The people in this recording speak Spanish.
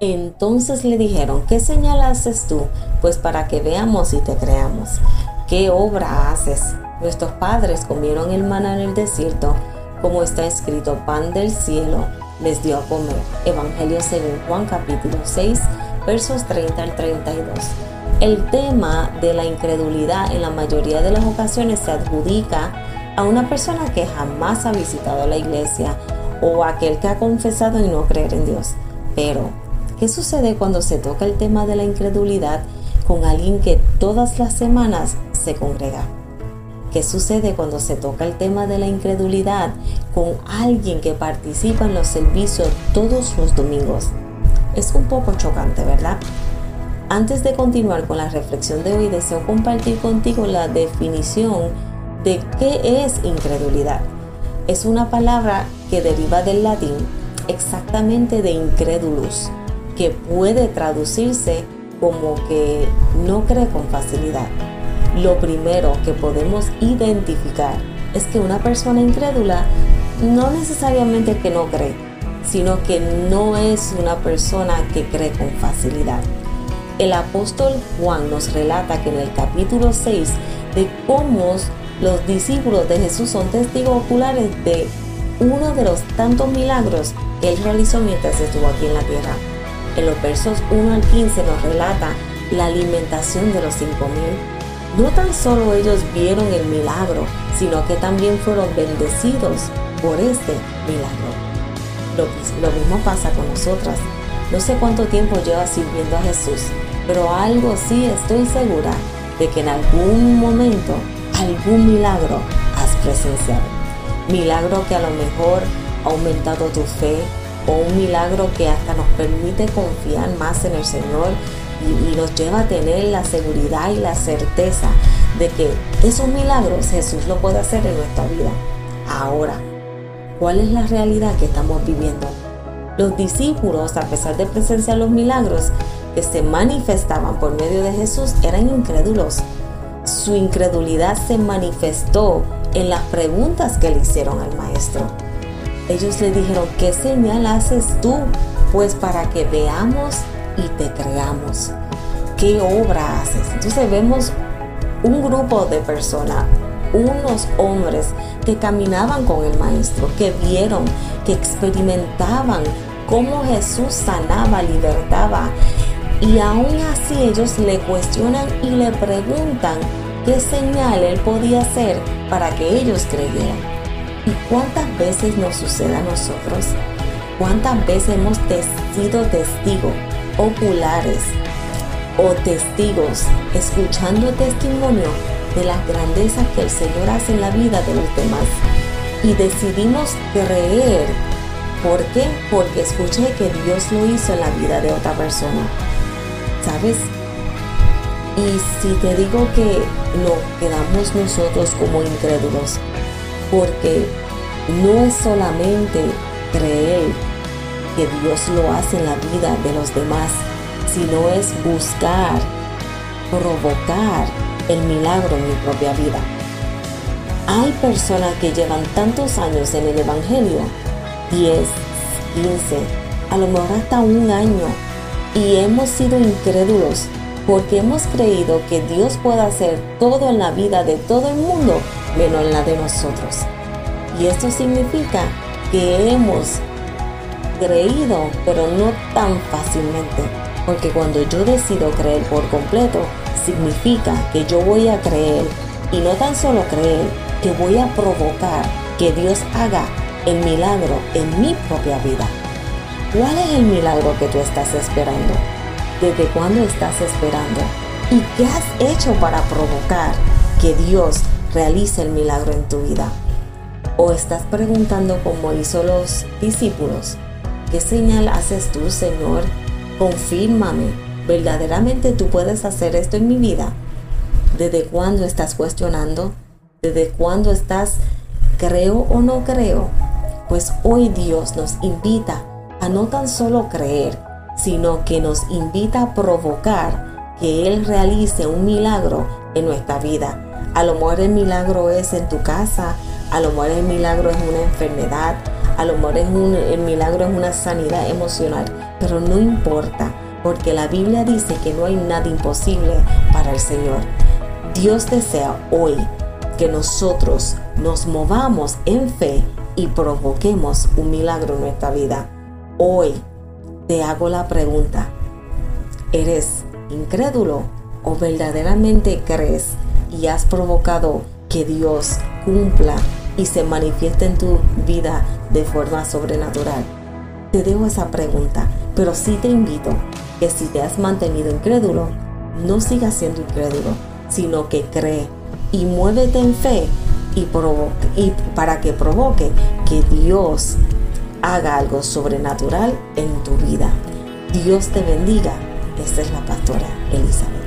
Entonces le dijeron, ¿qué señal haces tú? Pues para que veamos y te creamos. ¿Qué obra haces? Nuestros padres comieron el maná en el desierto, como está escrito, pan del cielo les dio a comer. Evangelio según Juan capítulo 6, versos 30 al 32. El tema de la incredulidad en la mayoría de las ocasiones se adjudica a una persona que jamás ha visitado la iglesia o aquel que ha confesado y no creer en Dios. Pero ¿Qué sucede cuando se toca el tema de la incredulidad con alguien que todas las semanas se congrega? ¿Qué sucede cuando se toca el tema de la incredulidad con alguien que participa en los servicios todos los domingos? Es un poco chocante, ¿verdad? Antes de continuar con la reflexión de hoy, deseo compartir contigo la definición de qué es incredulidad. Es una palabra que deriva del latín exactamente de incredulus, que puede traducirse como que no cree con facilidad. Lo primero que podemos identificar es que una persona incrédula no necesariamente que no cree, sino que no es una persona que cree con facilidad. El apóstol Juan nos relata que en el capítulo 6 de cómo los discípulos de Jesús son testigos oculares de uno de los tantos milagros que él realizó mientras estuvo aquí en la tierra. En los versos 1 al 15 nos relata la alimentación de los 5000. No tan solo ellos vieron el milagro, sino que también fueron bendecidos por este milagro. Lo, mismo pasa con nosotras. No sé cuánto tiempo llevas sirviendo a Jesús, pero algo sí estoy segura de que en algún momento algún milagro has presenciado. Milagro que a lo mejor ha aumentado tu fe, o un milagro que hasta nos permite confiar más en el Señor y, nos lleva a tener la seguridad y la certeza de que esos milagros Jesús lo puede hacer en nuestra vida. Ahora, ¿cuál es la realidad que estamos viviendo? Los discípulos, a pesar de presenciar los milagros que se manifestaban por medio de Jesús, eran incrédulos. Su incredulidad se manifestó en las preguntas que le hicieron al maestro ellos le dijeron, ¿qué señal haces tú? Pues para que veamos y te creamos. ¿Qué obra haces? Entonces vemos un grupo de personas, unos hombres que caminaban con el maestro, que vieron, que experimentaban cómo Jesús sanaba, libertaba. Y aún así ellos le cuestionan y le preguntan qué señal él podía hacer para que ellos creyeran. ¿Y cuántas veces nos sucede a nosotros? ¿Cuántas veces hemos sido testigos oculares o testigos escuchando testimonio de las grandezas que el Señor hace en la vida de los demás? Y decidimos creer. ¿Por qué? Porque escuché que Dios lo hizo en la vida de otra persona. ¿Sabes? Y si te digo que no quedamos nosotros como incrédulos, porque no es solamente creer que Dios lo hace en la vida de los demás, sino es buscar, provocar el milagro en mi propia vida. Hay personas que llevan tantos años en el Evangelio, 10, 15, a lo mejor hasta un año, y hemos sido incrédulos porque hemos creído que Dios puede hacer todo en la vida de todo el mundo menos en la de nosotros. Y esto significa que hemos creído, pero no tan fácilmente. Porque cuando yo decido creer por completo, significa que yo voy a creer y no tan solo creer, que voy a provocar que Dios haga el milagro en mi propia vida. ¿Cuál es el milagro que tú estás esperando? ¿Desde cuándo estás esperando? ¿Y qué has hecho para provocar que Dios realice el milagro en tu vida? ¿O estás preguntando como hizo los discípulos? ¿Qué señal haces tú, Señor? Confírmame. ¿Verdaderamente tú puedes hacer esto en mi vida? ¿Desde cuándo estás cuestionando? ¿Desde cuándo estás creo o no creo? Pues hoy Dios nos invita a no tan solo creer, sino que nos invita a provocar que Él realice un milagro en nuestra vida. A lo mejor el milagro es en tu casa, a lo mejor el milagro es una enfermedad, a lo mejor es un, el milagro es una sanidad emocional, pero no importa, porque la Biblia dice que no hay nada imposible para el Señor. Dios desea hoy que nosotros nos movamos en fe y provoquemos un milagro en nuestra vida. Hoy te hago la pregunta, ¿eres incrédulo o verdaderamente crees y has provocado que Dios cumpla y se manifieste en tu vida de forma sobrenatural? Te dejo esa pregunta, pero sí te invito que si te has mantenido incrédulo, no sigas siendo incrédulo, sino que cree y muévete en fe y, y para que provoque que Dios haga algo sobrenatural en tu vida. Dios te bendiga. Esta es la pastora Elizabeth.